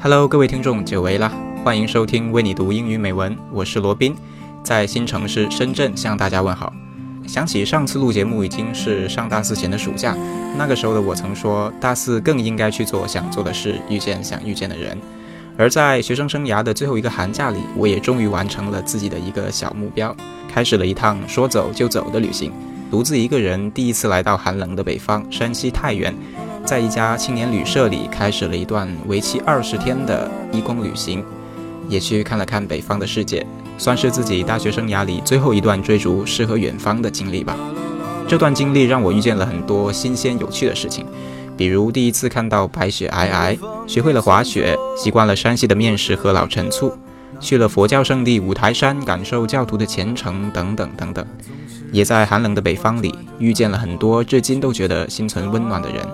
Hello，各位听众，久违了，欢迎收听为你读英语美文，我是罗宾，在新城市深圳向大家问好。想起上次录节目已经是上大四前的暑假，那个时候的我曾说，大四更应该去做想做的事，遇见想遇见的人。而在学生生涯的最后一个寒假里，我也终于完成了自己的一个小目标，开始了一趟说走就走的旅行，独自一个人第一次来到寒冷的北方山西太原。在一家青年旅社里，开始了一段为期二十天的义工旅行，也去看了看北方的世界，算是自己大学生涯里最后一段追逐诗和远方的经历吧。这段经历让我遇见了很多新鲜有趣的事情，比如第一次看到白雪皑皑，学会了滑雪，习惯了山西的面食和老陈醋，去了佛教圣地五台山，感受教徒的虔诚等等等等，也在寒冷的北方里遇见了很多至今都觉得心存温暖的人。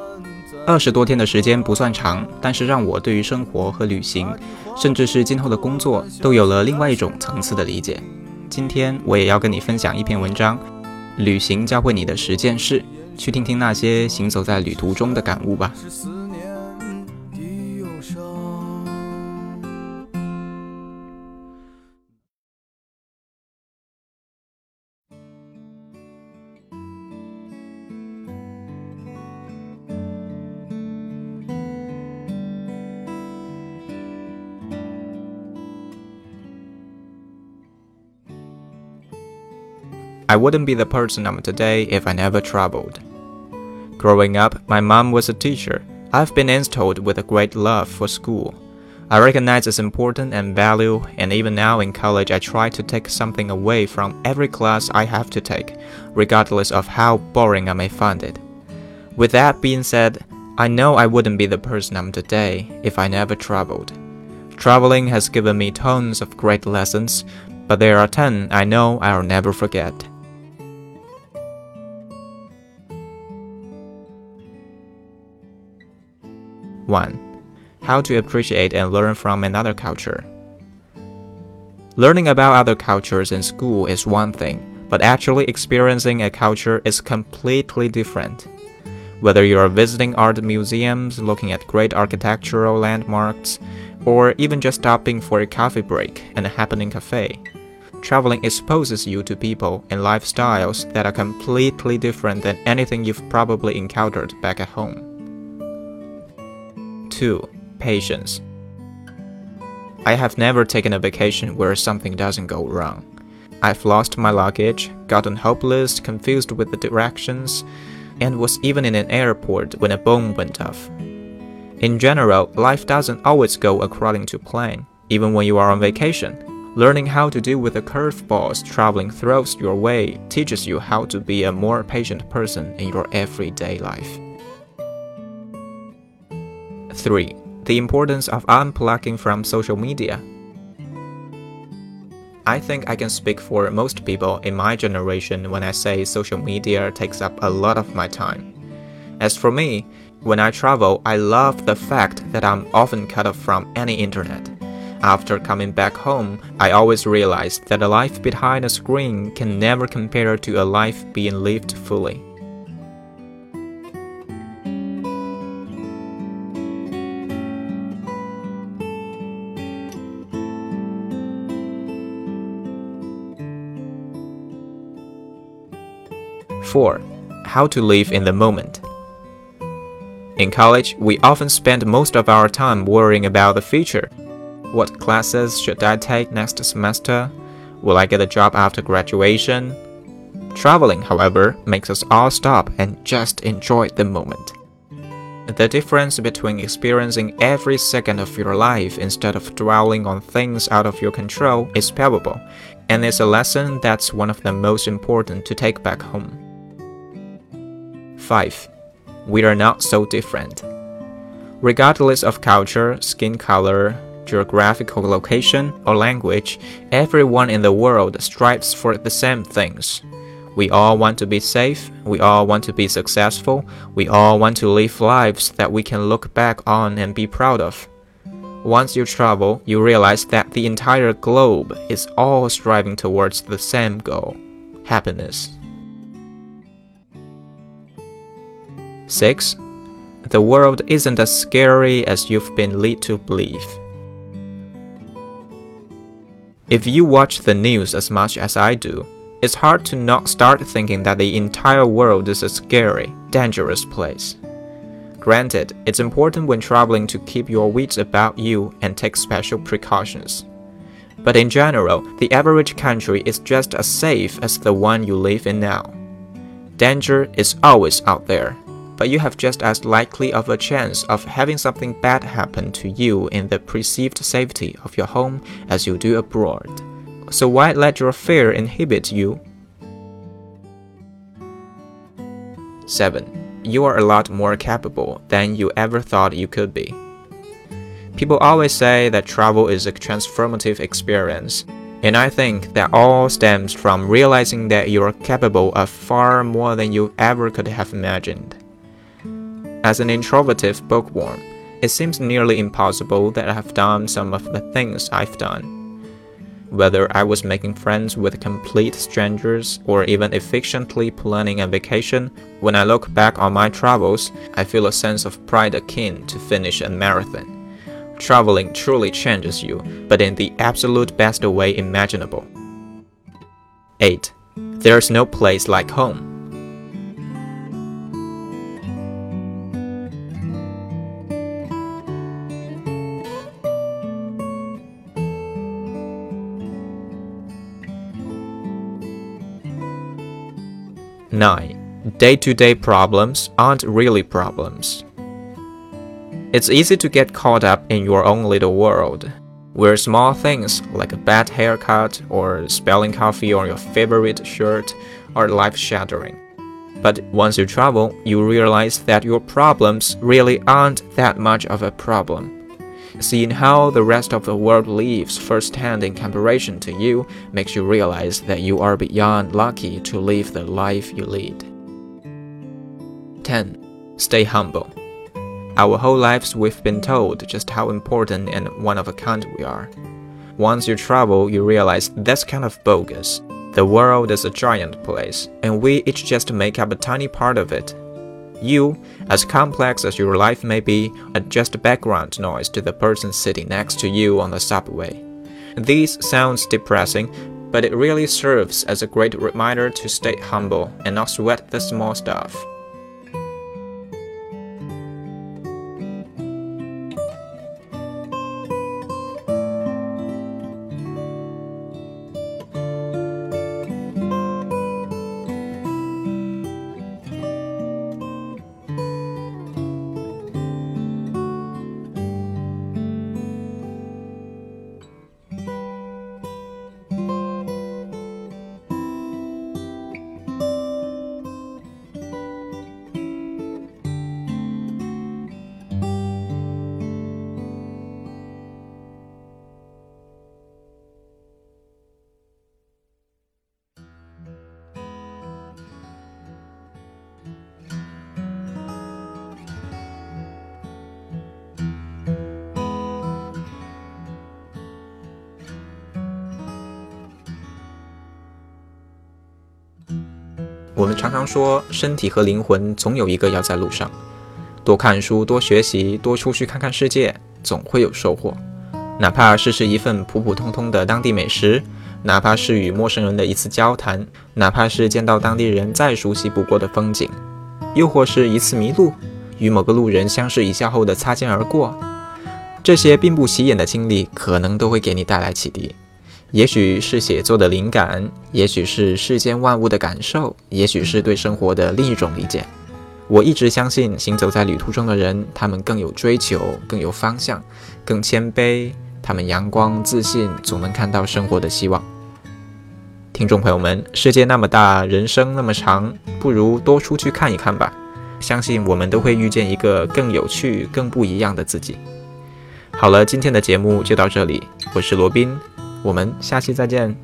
二十多天的时间不算长，但是让我对于生活和旅行，甚至是今后的工作，都有了另外一种层次的理解。今天我也要跟你分享一篇文章，《旅行教会你的十件事》，去听听那些行走在旅途中的感悟吧。I wouldn't be the person I'm today if I never traveled. Growing up, my mom was a teacher. I've been instilled with a great love for school. I recognize its importance and value, and even now in college, I try to take something away from every class I have to take, regardless of how boring I may find it. With that being said, I know I wouldn't be the person I'm today if I never traveled. Traveling has given me tons of great lessons, but there are 10 I know I'll never forget. 1. How to appreciate and learn from another culture. Learning about other cultures in school is one thing, but actually experiencing a culture is completely different. Whether you are visiting art museums, looking at great architectural landmarks, or even just stopping for a coffee break in a happening cafe, traveling exposes you to people and lifestyles that are completely different than anything you've probably encountered back at home. 2. Patience. I have never taken a vacation where something doesn't go wrong. I've lost my luggage, gotten hopeless, confused with the directions, and was even in an airport when a bomb went off. In general, life doesn't always go according to plan, even when you are on vacation. Learning how to deal with the curveballs traveling throws your way teaches you how to be a more patient person in your everyday life. 3. The importance of unplugging from social media. I think I can speak for most people in my generation when I say social media takes up a lot of my time. As for me, when I travel, I love the fact that I'm often cut off from any internet. After coming back home, I always realize that a life behind a screen can never compare to a life being lived fully. 4. How to live in the moment. In college, we often spend most of our time worrying about the future. What classes should I take next semester? Will I get a job after graduation? Traveling, however, makes us all stop and just enjoy the moment. The difference between experiencing every second of your life instead of dwelling on things out of your control is palpable, and it's a lesson that's one of the most important to take back home. 5. We are not so different. Regardless of culture, skin color, geographical location, or language, everyone in the world strives for the same things. We all want to be safe, we all want to be successful, we all want to live lives that we can look back on and be proud of. Once you travel, you realize that the entire globe is all striving towards the same goal happiness. 6. The world isn't as scary as you've been led to believe. If you watch the news as much as I do, it's hard to not start thinking that the entire world is a scary, dangerous place. Granted, it's important when traveling to keep your wits about you and take special precautions. But in general, the average country is just as safe as the one you live in now. Danger is always out there, but you have just as likely of a chance of having something bad happen to you in the perceived safety of your home as you do abroad. So why let your fear inhibit you? 7. You are a lot more capable than you ever thought you could be. People always say that travel is a transformative experience, and I think that all stems from realizing that you are capable of far more than you ever could have imagined. As an introverted bookworm, it seems nearly impossible that I have done some of the things I've done. Whether I was making friends with complete strangers or even efficiently planning a vacation, when I look back on my travels, I feel a sense of pride akin to finish a marathon. Traveling truly changes you, but in the absolute best way imaginable. 8. There's no place like home. Nine, day to day problems aren't really problems. It's easy to get caught up in your own little world, where small things like a bad haircut or spilling coffee on your favorite shirt are life shattering. But once you travel, you realize that your problems really aren't that much of a problem. Seeing how the rest of the world lives firsthand in comparison to you makes you realize that you are beyond lucky to live the life you lead. 10. Stay humble. Our whole lives we've been told just how important and one of a kind we are. Once you travel, you realize that's kind of bogus. The world is a giant place, and we each just make up a tiny part of it. You, as complex as your life may be, are just background noise to the person sitting next to you on the subway. This sounds depressing, but it really serves as a great reminder to stay humble and not sweat the small stuff. 我们常常说，身体和灵魂总有一个要在路上。多看书，多学习，多出去看看世界，总会有收获。哪怕是吃一份普普通通的当地美食，哪怕是与陌生人的一次交谈，哪怕是见到当地人再熟悉不过的风景，又或是一次迷路，与某个路人相视一笑后的擦肩而过，这些并不起眼的经历，可能都会给你带来启迪。也许是写作的灵感，也许是世间万物的感受，也许是对生活的另一种理解。我一直相信，行走在旅途中的人，他们更有追求，更有方向，更谦卑。他们阳光自信，总能看到生活的希望。听众朋友们，世界那么大，人生那么长，不如多出去看一看吧。相信我们都会遇见一个更有趣、更不一样的自己。好了，今天的节目就到这里，我是罗宾。我们下期再见。